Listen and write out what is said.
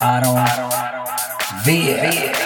I don't, VL.